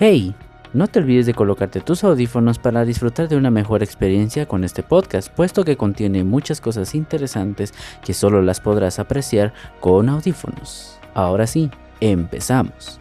Hey, no te olvides de colocarte tus audífonos para disfrutar de una mejor experiencia con este podcast, puesto que contiene muchas cosas interesantes que solo las podrás apreciar con audífonos. Ahora sí, empezamos.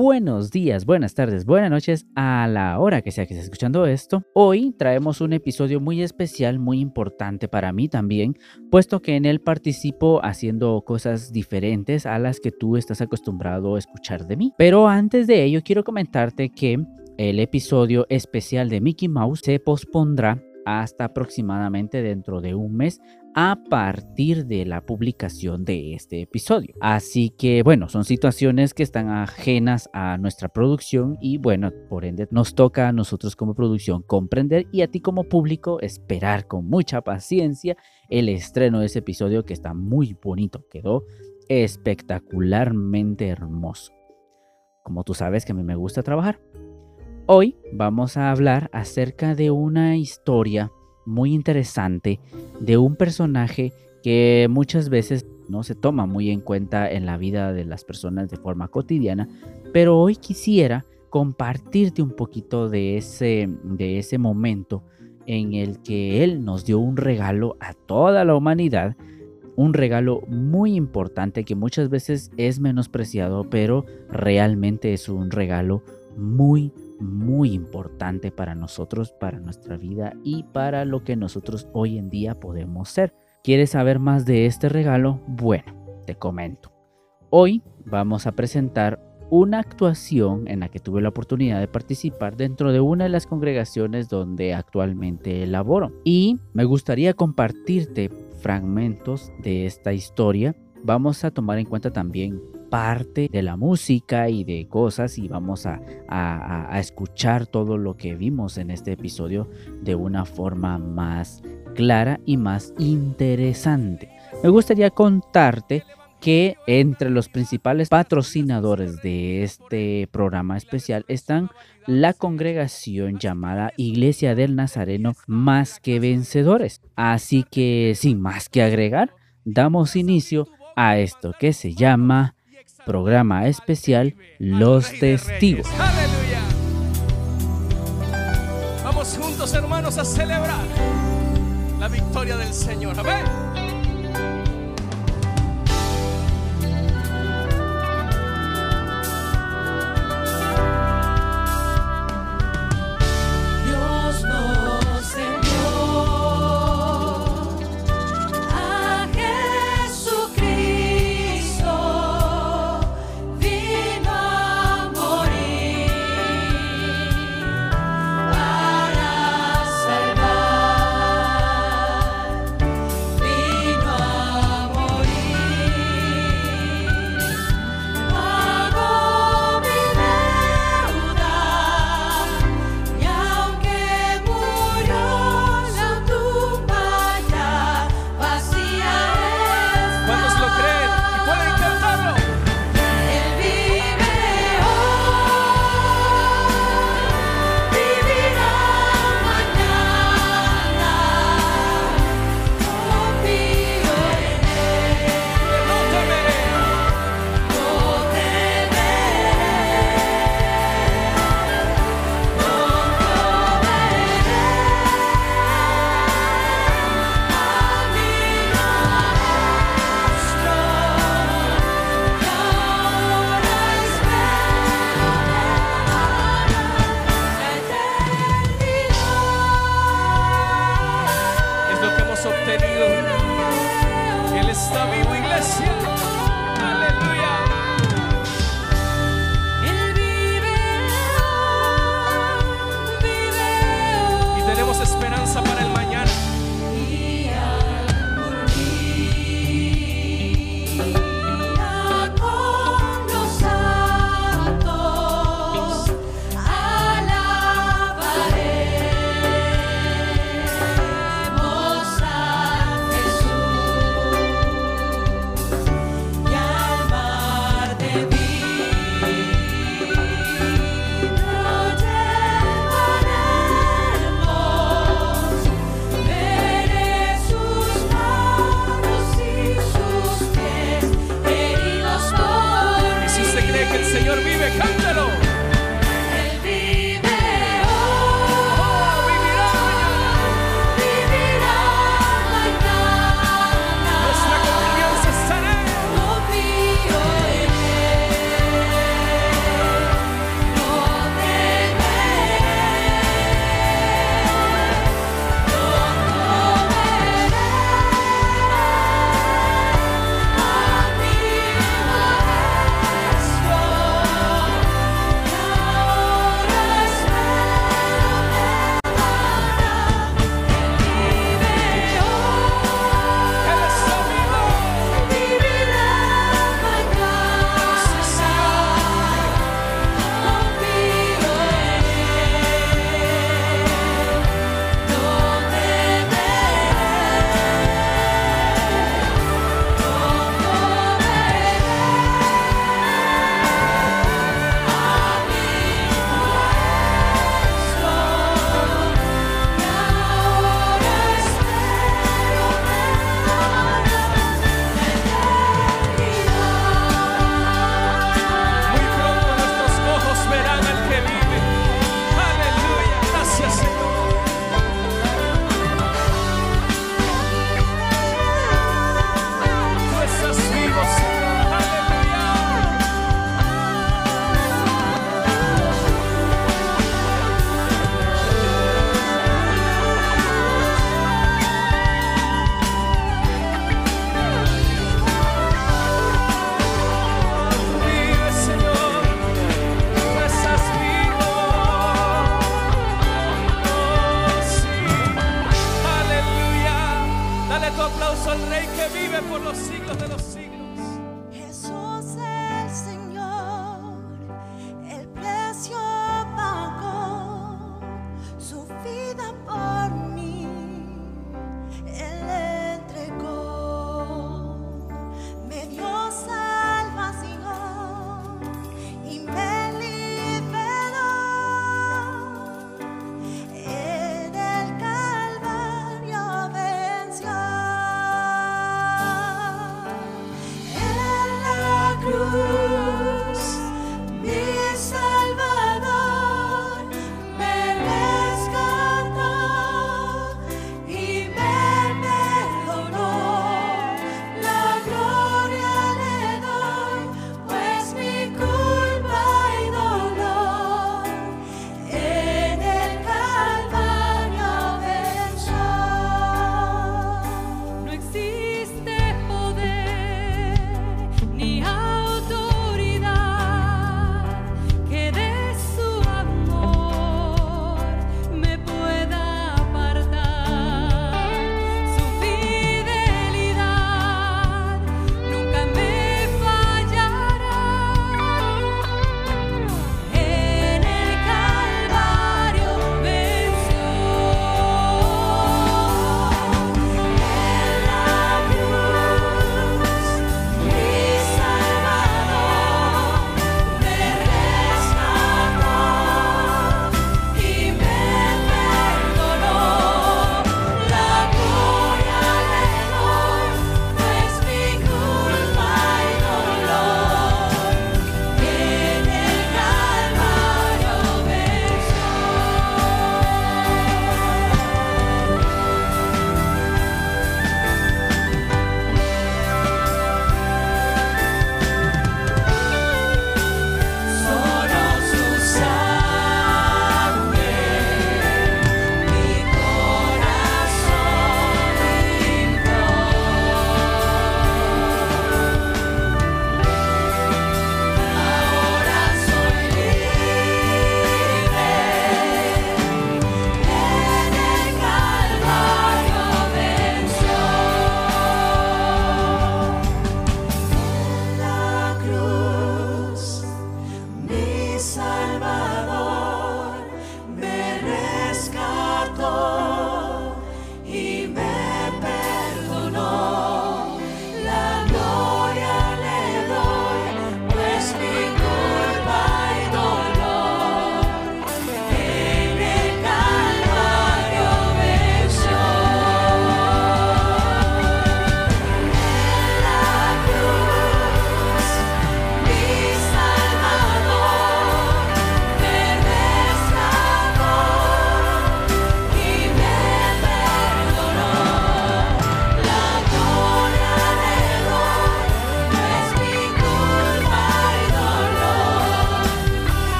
Buenos días, buenas tardes, buenas noches a la hora que sea que estés escuchando esto. Hoy traemos un episodio muy especial, muy importante para mí también, puesto que en él participo haciendo cosas diferentes a las que tú estás acostumbrado a escuchar de mí. Pero antes de ello quiero comentarte que el episodio especial de Mickey Mouse se pospondrá hasta aproximadamente dentro de un mes a partir de la publicación de este episodio. Así que bueno, son situaciones que están ajenas a nuestra producción y bueno, por ende nos toca a nosotros como producción comprender y a ti como público esperar con mucha paciencia el estreno de ese episodio que está muy bonito, quedó espectacularmente hermoso. Como tú sabes que a mí me gusta trabajar. Hoy vamos a hablar acerca de una historia muy interesante de un personaje que muchas veces no se toma muy en cuenta en la vida de las personas de forma cotidiana, pero hoy quisiera compartirte un poquito de ese, de ese momento en el que Él nos dio un regalo a toda la humanidad, un regalo muy importante que muchas veces es menospreciado, pero realmente es un regalo muy, muy importante para nosotros, para nuestra vida y para lo que nosotros hoy en día podemos ser. ¿Quieres saber más de este regalo? Bueno, te comento. Hoy vamos a presentar una actuación en la que tuve la oportunidad de participar dentro de una de las congregaciones donde actualmente laboro. Y me gustaría compartirte fragmentos de esta historia. Vamos a tomar en cuenta también parte de la música y de cosas y vamos a, escuchar todo lo que vimos en este episodio de una forma más clara y más interesante. Me gustaría contarte que entre los principales patrocinadores de este programa especial están la congregación llamada Iglesia del Nazareno Más que Vencedores. Así que sin más que agregar, damos inicio a esto que se llama programa especial Los Testigos. Vamos juntos hermanos a celebrar la victoria del Señor. Amén.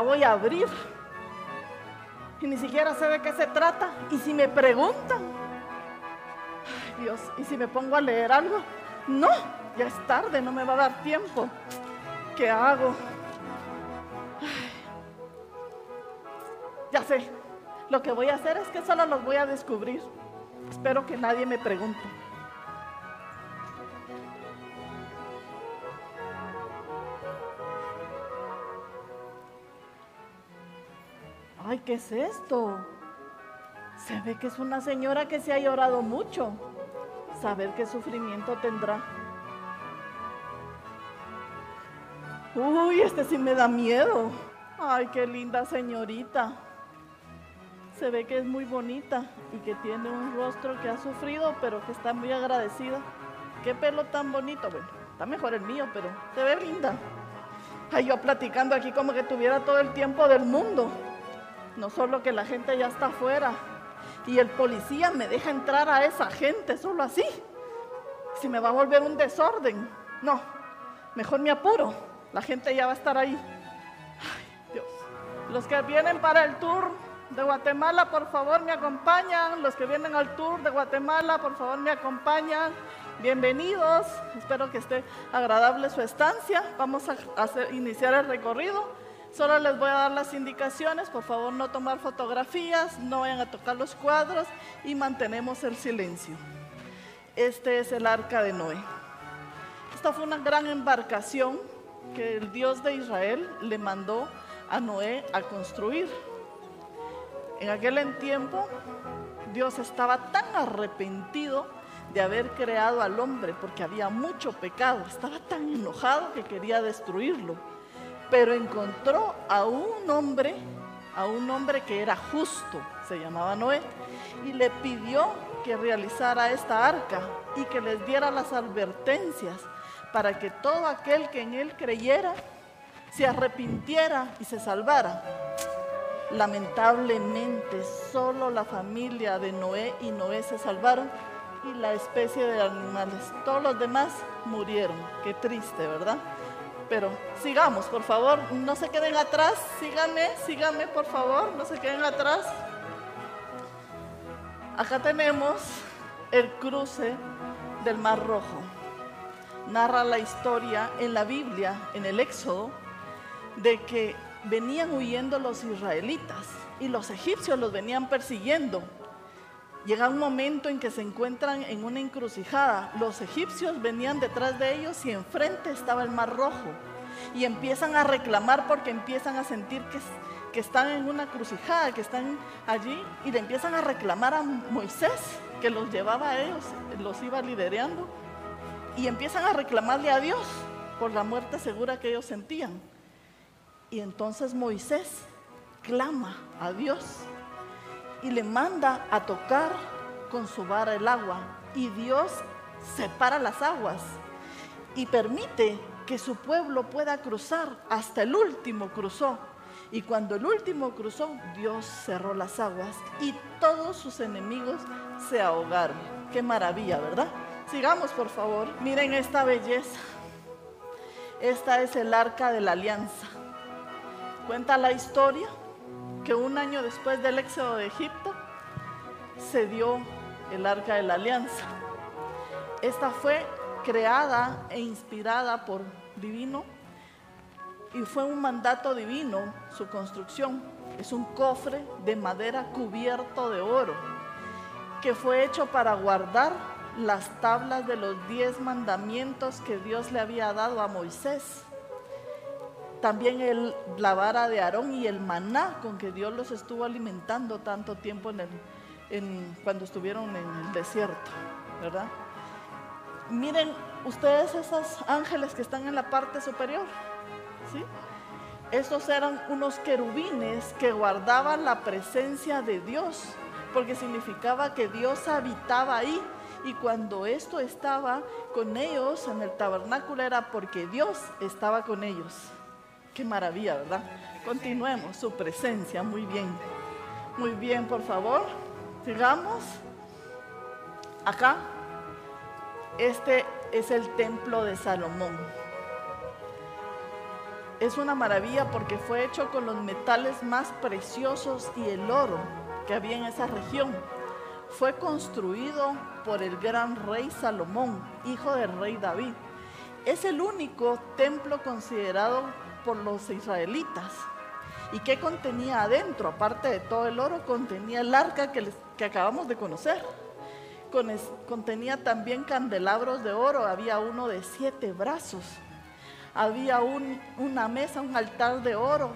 Voy a abrir. Y ni siquiera sé de qué se trata. Y si me preguntan, ay Dios, ¿y si me pongo a leer algo? No, ya es tarde, no me va a dar tiempo. ¿Qué hago? Ya sé, lo que voy a hacer es que solo los voy a descubrir. Espero que nadie me pregunte. Ay, ¿qué es esto? Se ve que es una señora que se ha llorado mucho. Saber qué sufrimiento tendrá. Uy, este sí me da miedo. Ay, qué linda señorita. Se ve que es muy bonita y que tiene un rostro que ha sufrido, pero que está muy agradecida. Qué pelo tan bonito. Bueno, está mejor el mío, pero se ve linda. Ay, yo platicando aquí como que tuviera todo el tiempo del mundo. No solo que la gente ya está afuera. Y el policía me deja entrar a esa gente solo así. Si me va a volver un desorden. No, mejor me apuro. La gente ya va a estar ahí. Dios. Los que vienen para el tour de Guatemala, por favor, me acompañan. Los que vienen al tour de Guatemala, por favor, me acompañan. Bienvenidos. Espero que esté agradable su estancia. Vamos a iniciar el recorrido. Solo les voy a dar las indicaciones. Por favor, no tomar fotografías, no vayan a tocar los cuadros y mantenemos el silencio. Este es el arca de Noé. Esta fue una gran embarcación que el Dios de Israel le mandó a Noé a construir. En aquel tiempo, Dios estaba tan arrepentido de haber creado al hombre porque había mucho pecado. Estaba tan enojado que quería destruirlo. Pero encontró a un hombre, a un hombre que era justo, se llamaba Noé, y le pidió que realizara esta arca y que les diera las advertencias para que todo aquel que en él creyera se arrepintiera y se salvara. Lamentablemente, solo la familia de Noé y Noé se salvaron y la especie de animales. Todos los demás murieron. Qué triste, ¿verdad? Pero sigamos, por favor, no se queden atrás. Síganme, síganme, por favor, no se queden atrás. Acá tenemos el cruce del Mar Rojo. Narra la historia en la Biblia, en el Éxodo, de que venían huyendo los israelitas y los egipcios los venían persiguiendo. Llega un momento en que se encuentran en una encrucijada. Los egipcios venían detrás de ellos y enfrente estaba el mar rojo. Y empiezan a reclamar porque empiezan a sentir que, que están en una crucijada, que están allí. Y le empiezan a reclamar a Moisés, que los llevaba a ellos, los iba liderando. Y empiezan a reclamarle a Dios por la muerte segura que ellos sentían. Y entonces Moisés clama a Dios y le manda a tocar con su vara el agua. Y Dios separa las aguas y permite que su pueblo pueda cruzar. Hasta el último cruzó. Y cuando el último cruzó, Dios cerró las aguas y todos sus enemigos se ahogaron. Qué maravilla, ¿verdad? Sigamos, por favor. Miren esta belleza. Esta es el arca de la alianza. Cuenta la historia que un año después del éxodo de Egipto se dio el arca de la alianza. Esta fue creada e inspirada por divino y fue un mandato divino su construcción. Es un cofre de madera cubierto de oro que fue hecho para guardar las tablas de los diez mandamientos que Dios le había dado a Moisés también el, la vara de Aarón y el maná con que Dios los estuvo alimentando tanto tiempo en el, en- cuando estuvieron en el desierto, ¿verdad? Miren ustedes esos ángeles que están en la parte superior, ¿sí? Estos eran unos querubines que guardaban la presencia de Dios, porque significaba que Dios habitaba ahí. Y cuando esto estaba con ellos en el tabernáculo era porque Dios estaba con ellos. Qué maravilla, ¿verdad? Continuemos su presencia, muy bien. Muy bien, por favor. Sigamos. Acá. Este es el templo de Salomón. Es una maravilla porque fue hecho con los metales más preciosos y el oro que había en esa región. Fue construido por el gran rey Salomón, hijo del rey David. Es el único templo considerado por los israelitas. ¿Y qué contenía adentro? Aparte de todo el oro, contenía el arca que, que acabamos de conocer. Contenía también candelabros de oro, había uno de siete brazos. Había un- una mesa, un altar de oro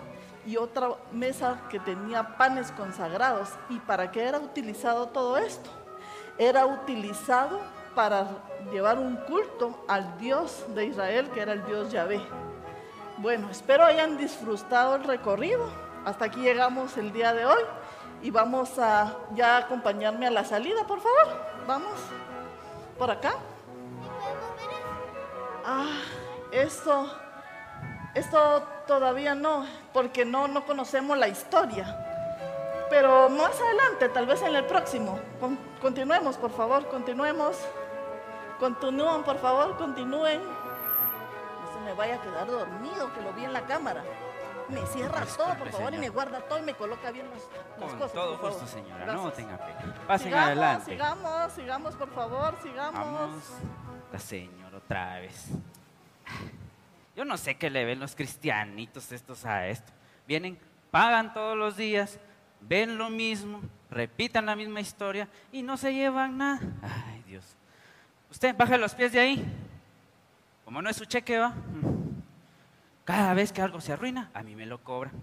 y otra mesa que tenía panes consagrados. ¿Y para qué era utilizado todo esto? Era utilizado para llevar un culto al Dios de Israel, que era el Dios Yahvé. Bueno, espero hayan disfrutado el recorrido. Hasta aquí llegamos el día de hoy y vamos a ya acompañarme a la salida, por favor. Vamos por acá. Ah, esto Esto todavía no, porque no, no conocemos la historia. Pero más adelante, tal vez en el próximo. Con- continuemos, por favor, continuemos. Continúen, por favor, continúen. Me vaya a quedar dormido, que lo vi en la cámara. Me cierra todo, por Disculpe, favor, y me guarda todo y me coloca bien las, las Con cosas. todo por gusto, favor. señora. No tenga pena. Pasen sigamos, adelante. Sigamos, sigamos, por favor, sigamos. Vamos. La señora otra vez. Yo no sé qué le ven los cristianitos estos a esto. Vienen, pagan todos los días, ven lo mismo, repitan la misma historia y no se llevan nada. Ay, Dios. Usted baje los pies de ahí. Como no es su cheque, va. Cada vez que algo se arruina, a mí me lo cobran.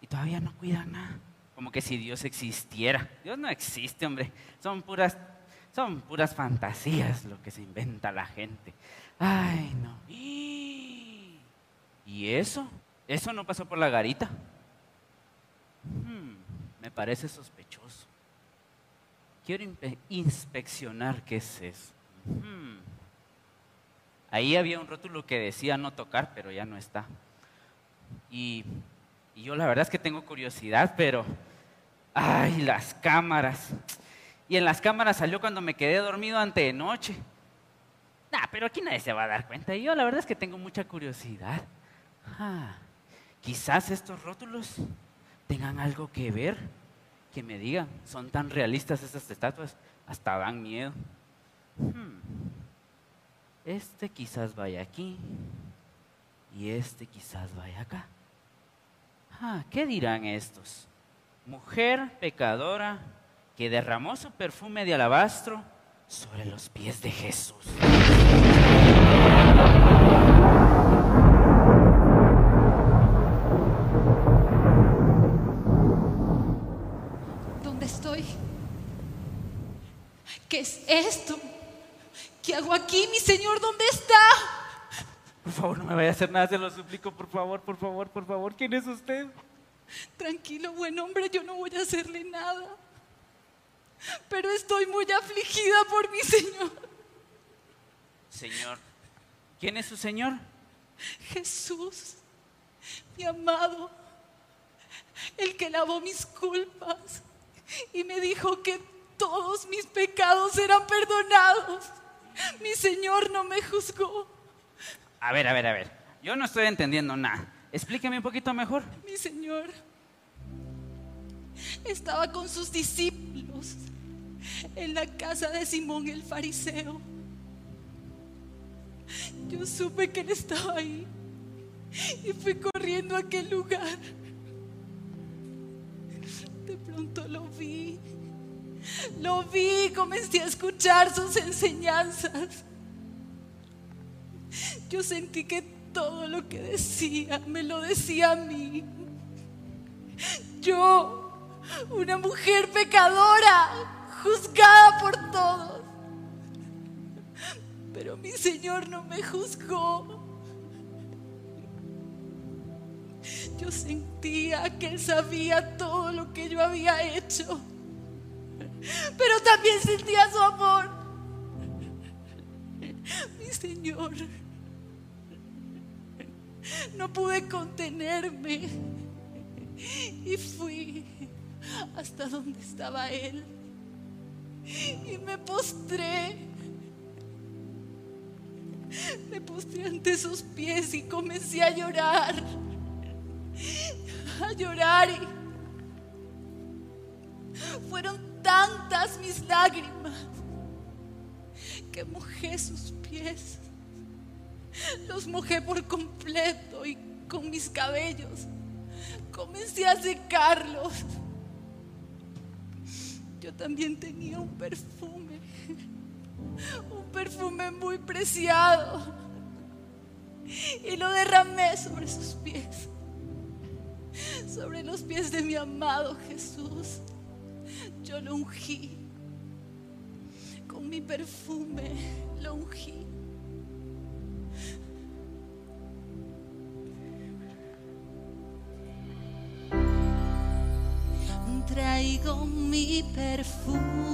Y todavía no cuidan nada. Como que si Dios existiera. Dios no existe, hombre. Son puras, son puras fantasías lo que se inventa la gente. Ay, no. ¿Y eso? Eso no pasó por la garita. Hmm, me parece sospechoso. Quiero inspeccionar qué es eso. Hmm. Ahí había un rótulo que decía no tocar, pero ya no está. Y, yo la verdad es que tengo curiosidad, pero... ¡Ay, las cámaras! Y en las cámaras salió cuando me quedé dormido ante de noche. Nah, pero aquí nadie se va a dar cuenta. Y yo la verdad es que tengo mucha curiosidad. Ah, quizás estos rótulos tengan algo que ver. Que me digan, son tan realistas estas estatuas, hasta dan miedo. Hmm. Este quizás vaya aquí y este quizás vaya acá. Ah, ¿qué dirán estos? Mujer pecadora que derramó su perfume de alabastro sobre los pies de Jesús. ¿Dónde estoy? ¿Qué es esto? ¿Qué hago aquí, mi Señor? ¿Dónde está? Por favor, no me vaya a hacer nada, se lo suplico, por favor, por favor, por favor. ¿Quién es usted? Tranquilo, buen hombre, yo no voy a hacerle nada. Pero estoy muy afligida por mi Señor. Señor. ¿Quién es su Señor? Jesús, mi amado, el que lavó mis culpas y me dijo que todos mis pecados eran perdonados. Mi Señor no me juzgó. A ver, a ver, a ver. Yo no estoy entendiendo nada. Explíqueme un poquito mejor. Mi Señor estaba con sus discípulos en la casa de Simón el fariseo. Yo supe que él estaba ahí y fui corriendo a aquel lugar. De pronto lo vi, lo vi comencé a escuchar sus enseñanzas. Yo sentí que todo lo que decía me lo decía a mí. Yo, una mujer pecadora, juzgada por todos. Pero mi Señor no me juzgó. Yo sentía que Él sabía todo lo que yo había hecho. Pero también sentía su amor. Mi Señor. No pude contenerme. Y fui hasta donde estaba Él. Y me postré. Me postré ante sus pies y comencé a llorar. A llorar. Y fueron tantas mis lágrimas que mojé sus pies. Los mojé por completo y con mis cabellos comencé a secarlos. Yo también tenía un perfume, un perfume muy preciado. Y lo derramé sobre sus pies, sobre los pies de mi amado Jesús. Yo lo ungí, con mi perfume lo ungí. Traigo mi perfume.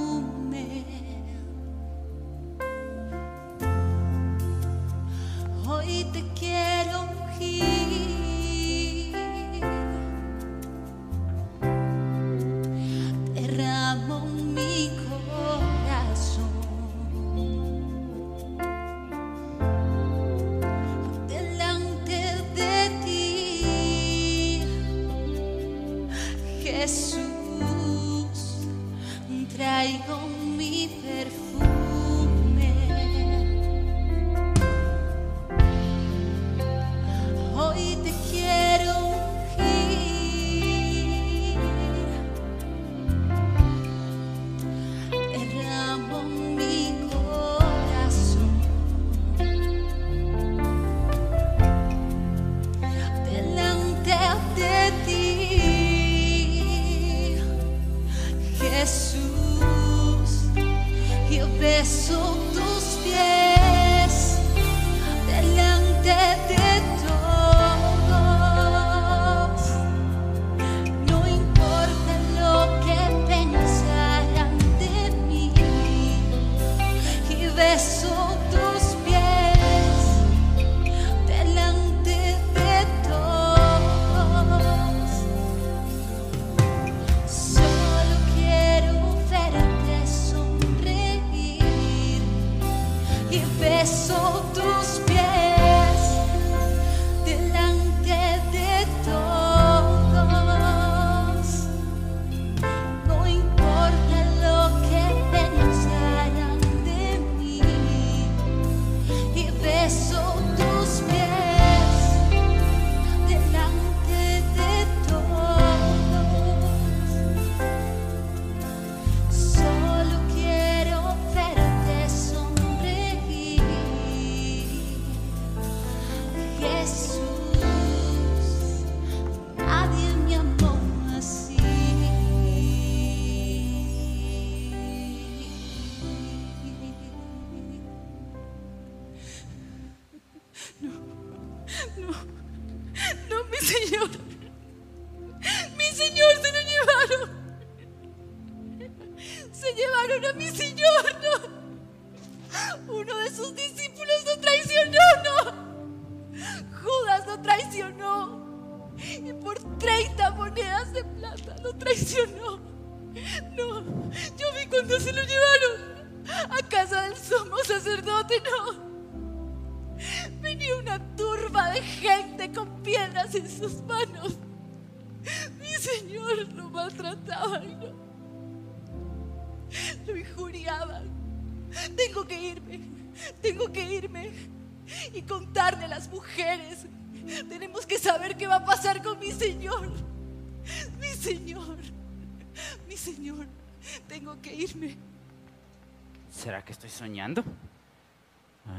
Y beso tus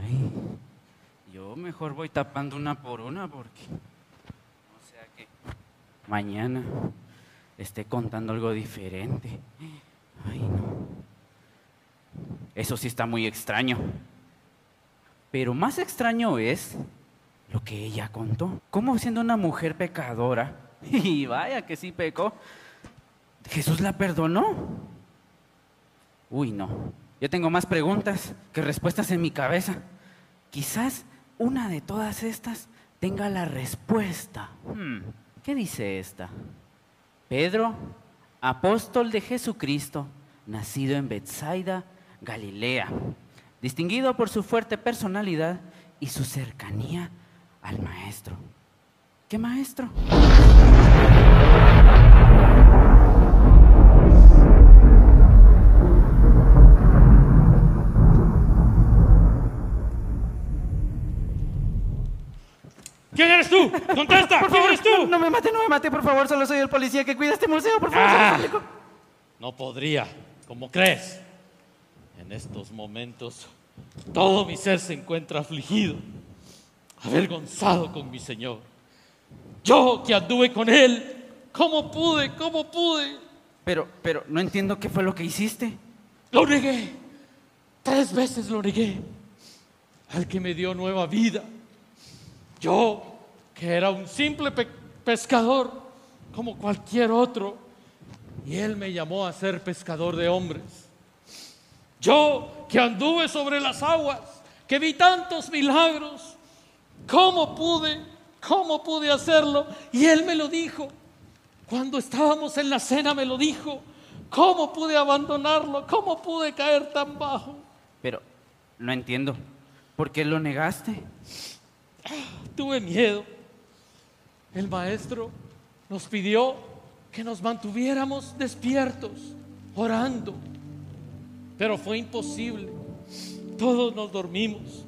Ay, yo mejor voy tapando una por una porque no sea que mañana esté contando algo diferente. Ay, no. Eso sí está muy extraño. Pero más extraño es lo que ella contó. ¿Cómo siendo una mujer pecadora, y vaya que sí pecó, Jesús la perdonó? Uy, no. Yo tengo más preguntas que respuestas en mi cabeza. Quizás una de todas estas tenga la respuesta. Hmm, ¿Qué dice esta? Pedro, apóstol de Jesucristo, nacido en Bethsaida, Galilea, distinguido por su fuerte personalidad y su cercanía al maestro. ¿Qué maestro? ¿Quién eres tú? ¡Contesta! ¿Quién eres tú? No me mate, no me mate, por favor. Solo soy el policía que cuida este museo, por favor. Ah. No podría, como crees. En estos momentos, todo mi ser se encuentra afligido, avergonzado con mi Señor. Yo que anduve con Él, ¿cómo pude? ¿Cómo pude? Pero, pero no entiendo qué fue lo que hiciste. Lo negué. Tres veces lo negué. Al que me dio nueva vida. Yo, que era un simple pe- pescador, como cualquier otro, y Él me llamó a ser pescador de hombres. Yo, que anduve sobre las aguas, que vi tantos milagros, ¿cómo pude? ¿Cómo pude hacerlo? Y Él me lo dijo. Cuando estábamos en la cena me lo dijo. ¿Cómo pude abandonarlo? ¿Cómo pude caer tan bajo? Pero no entiendo. ¿Por qué lo negaste? Tuve miedo. El maestro nos pidió que nos mantuviéramos despiertos, orando. Pero fue imposible. Todos nos dormimos.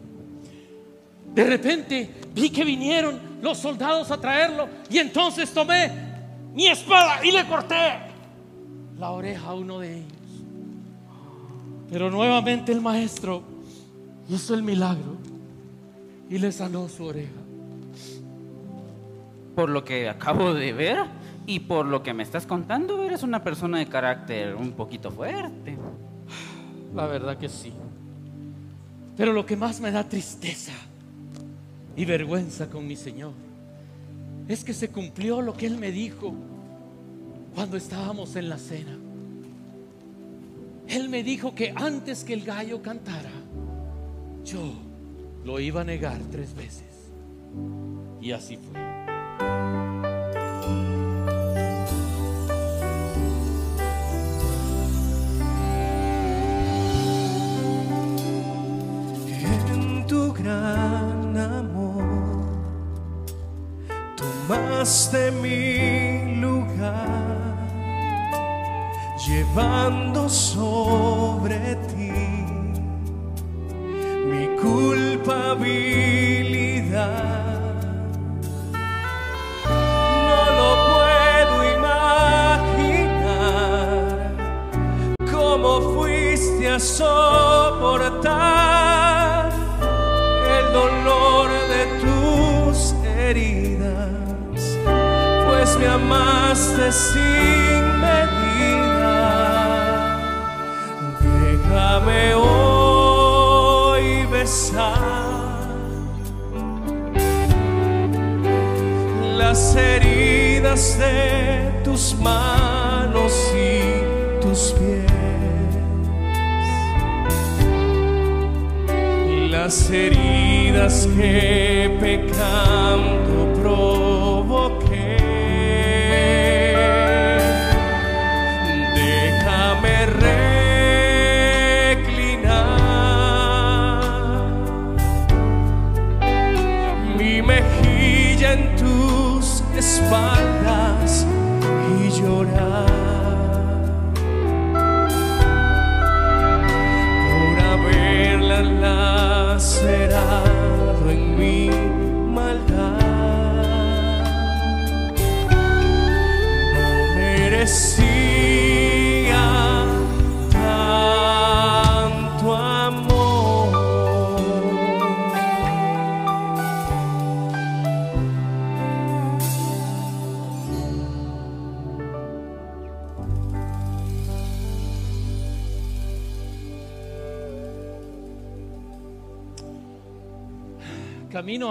De repente vi que vinieron los soldados a traerlo y entonces tomé mi espada y le corté la oreja a uno de ellos. Pero nuevamente el maestro hizo el milagro y le sanó su oreja. Por lo que acabo de ver y por lo que me estás contando, eres una persona de carácter un poquito fuerte. La verdad que sí. Pero lo que más me da tristeza y vergüenza con mi Señor es que se cumplió lo que Él me dijo cuando estábamos en la cena. Él me dijo que antes que el gallo cantara, yo lo iba a negar tres veces. Y así fue. Llevando sobre ti mi culpabilidad. No lo puedo imaginar cómo fuiste a soportar el dolor de tus heridas, pues me amaste sin las heridas de tus manos y tus pies. las heridas que pecando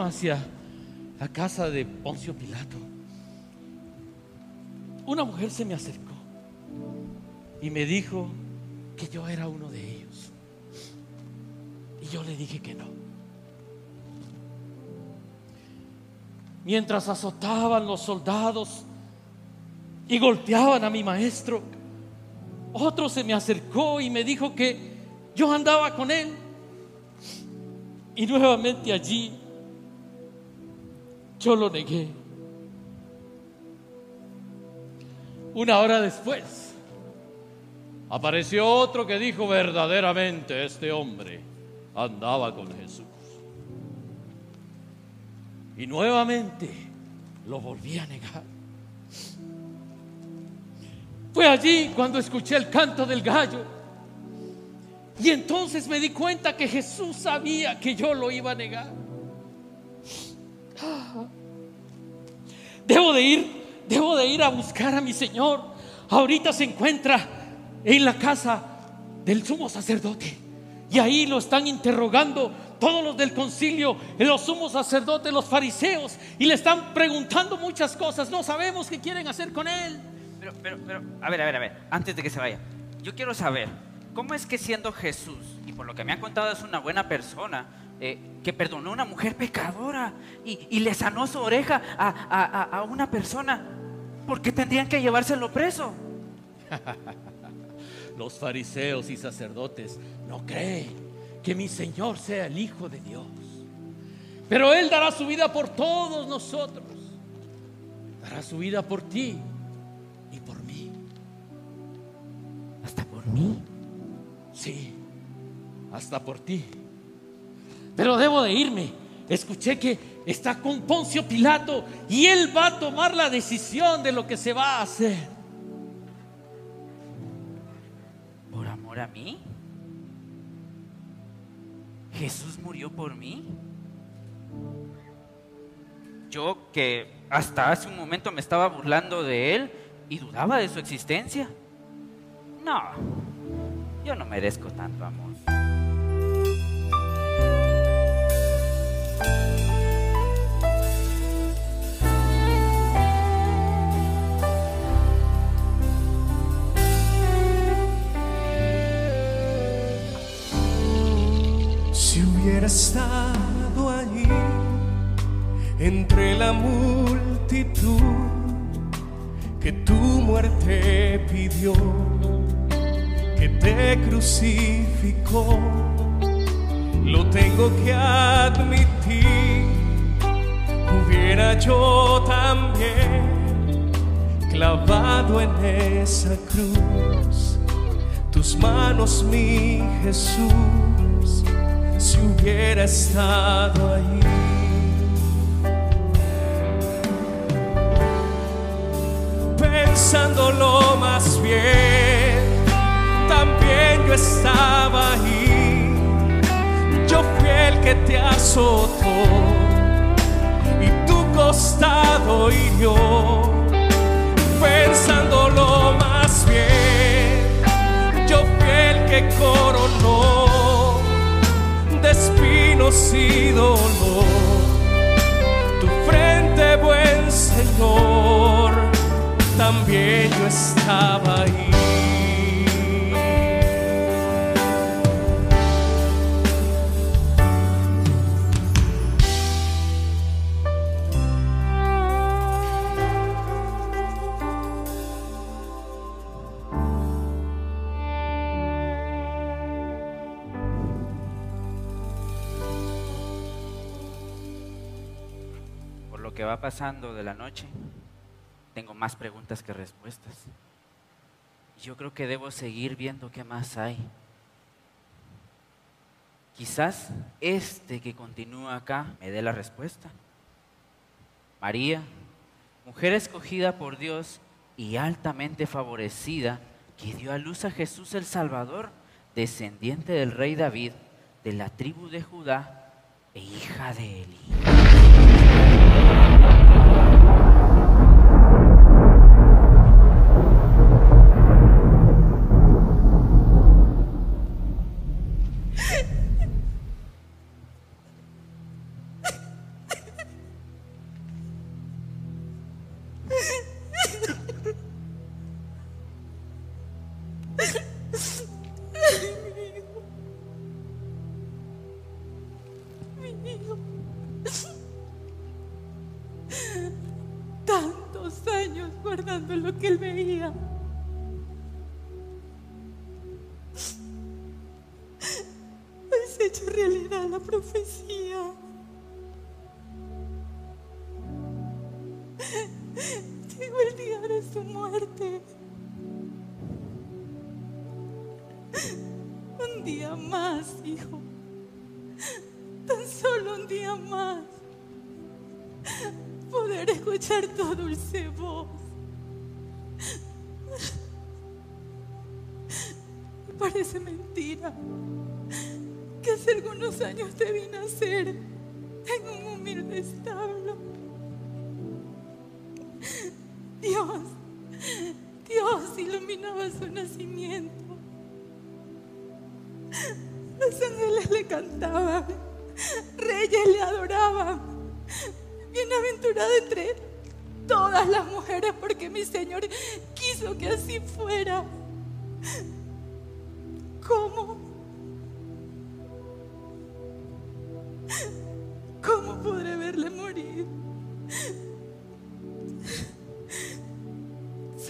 hacia la casa de Poncio Pilato, una mujer se me acercó y me dijo que yo era uno de ellos. Y yo le dije que no. Mientras azotaban los soldados y golpeaban a mi maestro, otro se me acercó y me dijo que yo andaba con él. Y nuevamente allí yo lo negué. Una hora después apareció otro que dijo verdaderamente este hombre andaba con Jesús. Y nuevamente lo volví a negar. Fue allí cuando escuché el canto del gallo. Y entonces me di cuenta que Jesús sabía que yo lo iba a negar. Debo de ir, debo de ir a buscar a mi Señor. Ahorita se encuentra en la casa del sumo sacerdote. Y ahí lo están interrogando todos los del concilio, los sumos sacerdotes, los fariseos, y le están preguntando muchas cosas. No sabemos qué quieren hacer con él. Pero, pero, pero, a ver, a ver, a ver, antes de que se vaya, yo quiero saber, ¿cómo es que siendo Jesús, y por lo que me han contado es una buena persona, eh, que perdonó a una mujer pecadora y, y le sanó su oreja a, a- a- una persona, ¿por qué tendrían que llevárselo preso? Los fariseos y sacerdotes no creen que mi Señor sea el Hijo de Dios. Pero Él dará su vida por todos nosotros. Dará su vida por ti y por ¿Hasta por mí? Sí, hasta por ti. Pero debo de irme. Escuché que está con Poncio Pilato y él va a tomar la decisión de lo que se va a hacer. ¿Por amor a mí? ¿Jesús murió por mí? Yo que hasta hace un momento me estaba burlando de él y dudaba de su existencia. No, yo no merezco tanto amor. Si hubiera estado allí entre la multitud que tu muerte pidió, que te crucificó, lo tengo que admitir. Hubiera yo también clavado en esa cruz tus manos, mi Jesús, si hubiera estado ahí. Pensándolo más bien, también yo estaba ahí. Yo fui el que te azotó y tu costado hirió. Pensándolo más bien, yo fui el que coronó espinos y dolor tu frente, buen Señor, también yo estaba ahí. Pasando de la noche, tengo más preguntas que respuestas. Yo creo que debo seguir viendo qué más hay. Quizás este que continúa acá me dé la respuesta. María, mujer escogida por Dios y altamente favorecida, que dio a luz a Jesús el Salvador, descendiente del rey David, de la tribu de Judá e hija de Eli.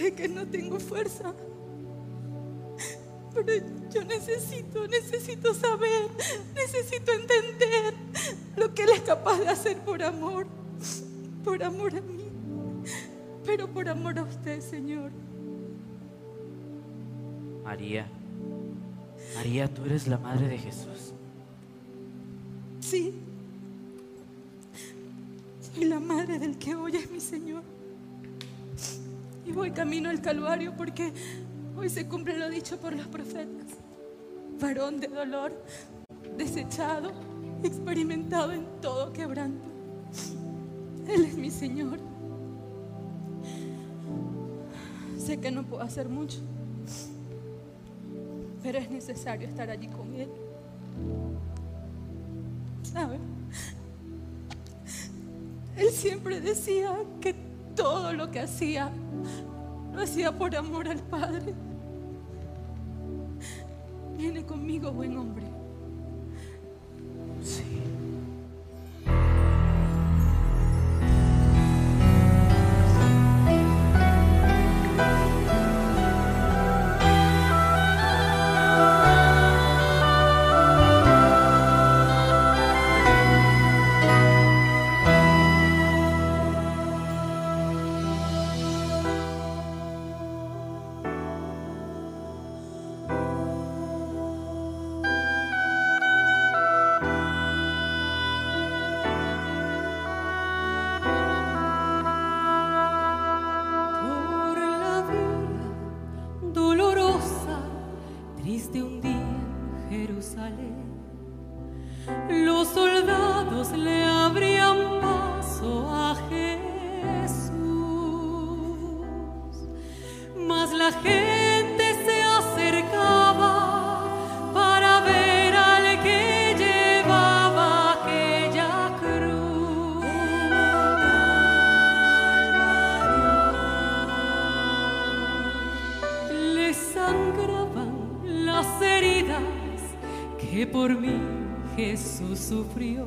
Sé que no tengo fuerza. Pero yo necesito, necesito saber, necesito entender lo que Él es capaz de hacer por amor, por amor a mí, pero por amor a usted, Señor. María, María, tú eres la madre de Jesús. Sí. Soy la madre del que hoy es mi Señor. Y voy camino al Calvario porque hoy se cumple lo dicho por los profetas. Varón de dolor, desechado, experimentado en todo quebranto. Él es mi Señor. Sé que no puedo hacer mucho, pero es necesario estar allí con Él. ¿Sabe? Él siempre decía que todo lo que hacía lo hacía por amor al Padre. Viene conmigo, buen hombre. Por mí Jesús sufrió.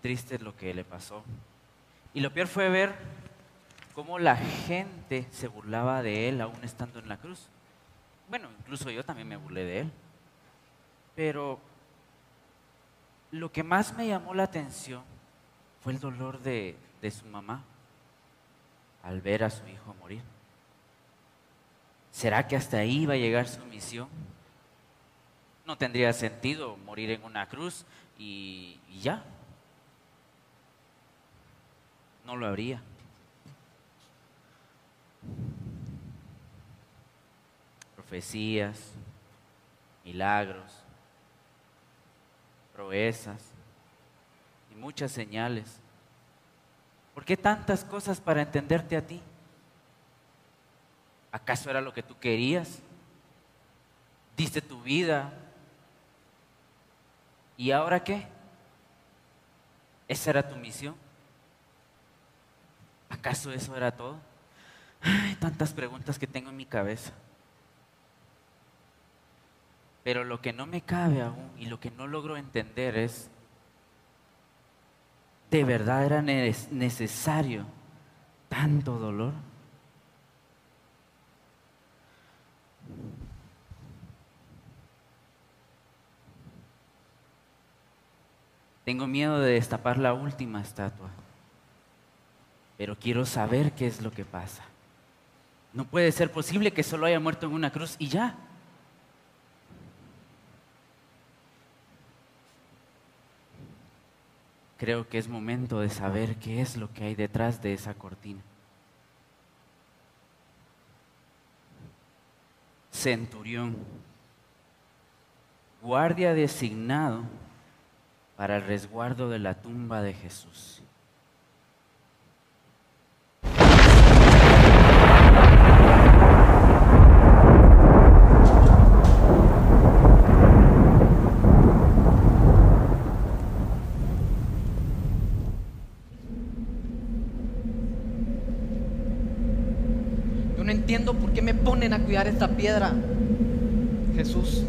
Triste lo que le pasó. Y lo peor fue ver cómo la gente se burlaba de él aún estando en la cruz. Bueno, incluso yo también me burlé de él. Pero lo que más me llamó la atención fue el dolor de, su mamá al ver a su hijo morir. ¿Será que hasta ahí iba a llegar su misión? No tendría sentido morir en una cruz y ya. No lo habría. Profecías, milagros, proezas y muchas señales. ¿Por qué tantas cosas para entenderte a ti? ¿Acaso era lo que tú querías? Diste tu vida ¿Y ahora qué? ¿Esa era tu misión? ¿Acaso eso era todo? Ay, tantas preguntas que tengo en mi cabeza. Pero lo que no me cabe aún y lo que no logro entender es, ¿de verdad era ne- necesario tanto dolor? Tengo miedo de destapar la última estatua, pero quiero saber qué es lo que pasa. No puede ser posible que solo haya muerto en una cruz y ya. Creo que es momento de saber qué es lo que hay detrás de esa cortina. Centurión, guardia designado para el resguardo de la tumba de Jesús. Yo no entiendo por qué me ponen a cuidar esta piedra. Jesús,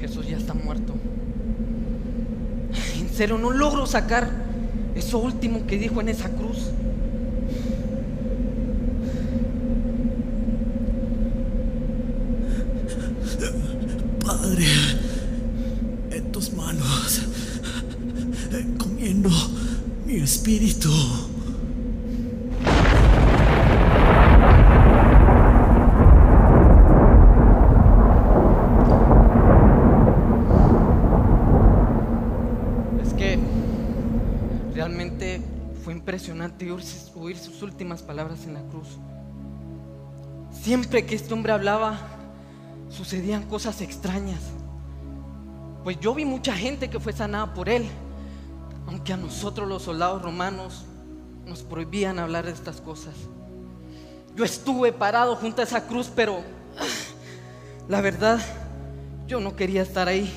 Jesús ya está muerto. En serio, no logro sacar eso último que dijo en esa cruz. Padre, en tus manos, comiendo mi espíritu. Es que realmente fue oír, oír sus últimas palabras en la cruz. Siempre que este hombre hablaba, sucedían cosas extrañas. Pues yo vi mucha gente que fue sanada por él, aunque a nosotros los soldados romanos nos prohibían hablar de estas cosas. Yo estuve parado junto a esa cruz, pero la verdad, yo no quería estar ahí.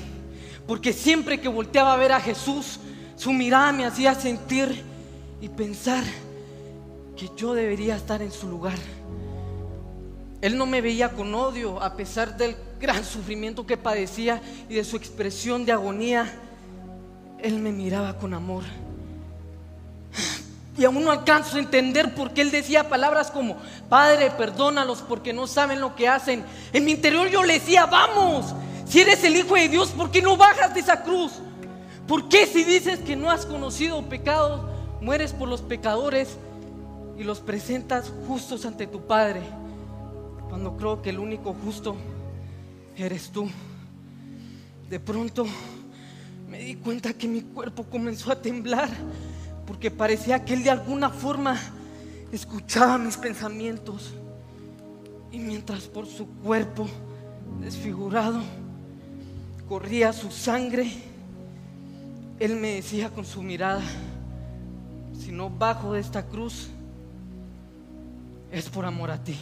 Porque siempre que volteaba a ver a Jesús, su mirada me hacía sentir y pensar que yo debería estar en su lugar. Él no me veía con odio a pesar del gran sufrimiento que padecía y de su expresión de agonía. Él me miraba con amor. Y aún no alcanzo a entender por qué él decía palabras como, Padre, perdónalos porque no saben lo que hacen. En mi interior yo le decía, vamos, si eres el Hijo de Dios, ¿por qué no bajas de esa cruz? ¿Por qué si dices que no has conocido pecados, mueres por los pecadores y los presentas justos ante tu Padre? Cuando creo que el único justo eres tú. De pronto me di cuenta que mi cuerpo comenzó a temblar porque parecía que él de alguna forma escuchaba mis pensamientos. Y mientras por su cuerpo desfigurado corría su sangre, él me decía con su mirada, si no bajo de esta cruz, es por amor a ti.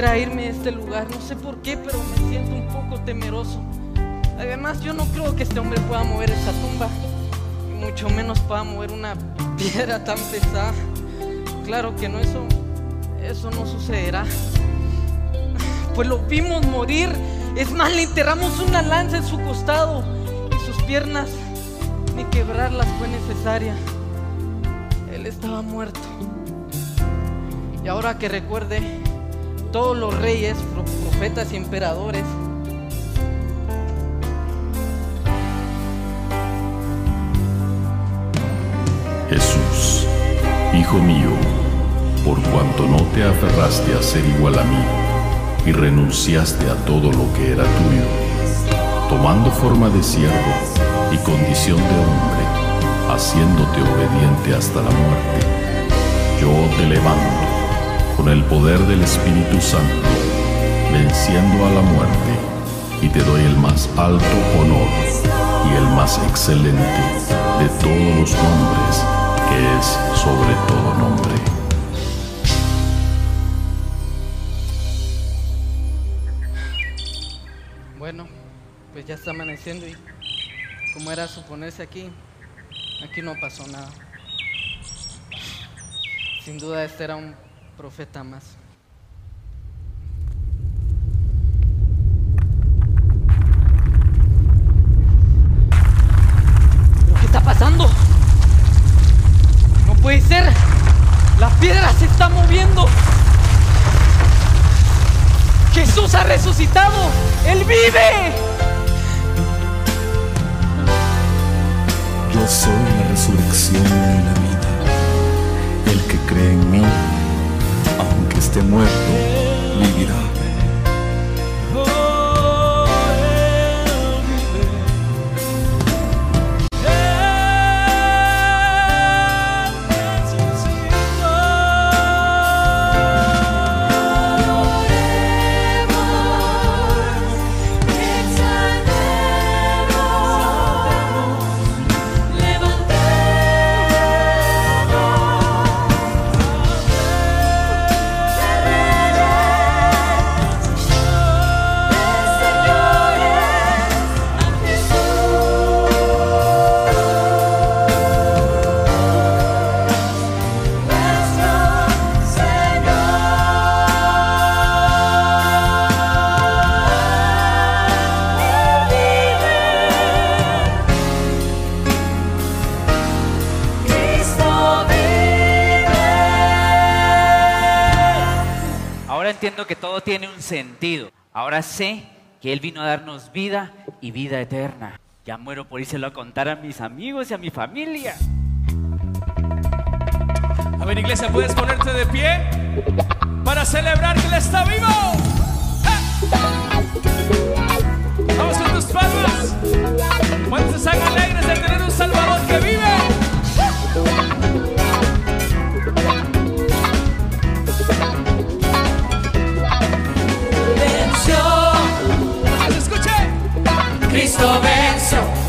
Quisiera irme de este lugar. No sé por qué, pero me siento un poco temeroso. Además, yo no creo que este hombre pueda mover esta tumba. Y mucho menos pueda mover una piedra tan pesada. Claro que no, eso, eso no sucederá. Pues lo vimos morir. Es más, le enterramos una lanza en su costado y sus piernas ni quebrarlas fue necesaria. Él estaba muerto. Y ahora que recuerde, todos los reyes, pro- profetas y emperadores. Jesús, Hijo mío, por cuanto no te aferraste a ser igual a mí y renunciaste a todo lo que era tuyo, tomando forma de siervo y condición de hombre, haciéndote obediente hasta la muerte, yo te levanto con el poder del Espíritu Santo, venciendo a la muerte, y te doy el más alto honor y el más excelente de todos los nombres, que es sobre todo nombre. Bueno, pues ya está amaneciendo y como era suponerse aquí, aquí no pasó nada. Sin duda este era un profeta más. ¿Pero ¿Qué está pasando? No puede ser. La piedra se está moviendo. Jesús ha resucitado. Él vive. Yo soy la resurrección y la vida. El que cree en mí, esté muerto, Ahora sé que Él vino a darnos vida y vida eterna. Ya muero por írselo a contar a mis amigos y a mi familia. A ver, iglesia, puedes ponerte de pie para celebrar que Él está vivo. ¡Eh! Vamos con tus palmas. ¿Cuántos están alegres de tener un Salvador que vive? Cristo verso.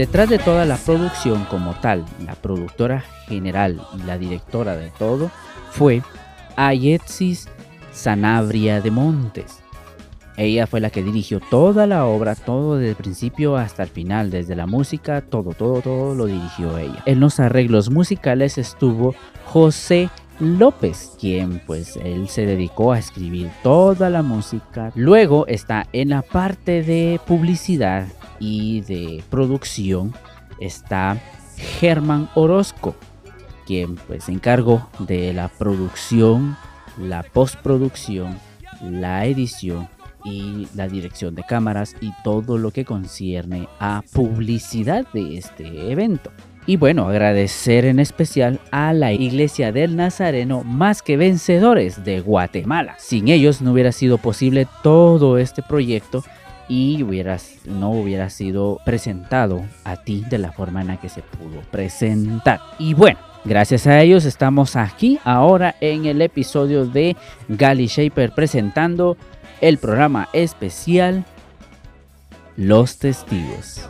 Detrás de toda la producción como tal, la productora general y la directora de todo fue Ayetsis Sanabria de Montes. Ella fue la que dirigió toda la obra, todo desde el principio hasta el final, desde la música, todo, todo, todo lo dirigió ella. En los arreglos musicales estuvo José López, quien pues él se dedicó a escribir toda la música. Luego está en la parte de publicidad y de producción está Germán Orozco, quien pues se encargó de la producción, la postproducción, la edición y la dirección de cámaras y todo lo que concierne a publicidad de este evento. Y bueno, agradecer en especial a la Iglesia del Nazareno Más que Vencedores de Guatemala. Sin ellos no hubiera sido posible todo este proyecto y no hubiera sido presentado a ti de la forma en la que se pudo presentar. Y bueno, gracias a ellos estamos aquí ahora en el episodio de Gali Shaper presentando el programa especial Los Testigos.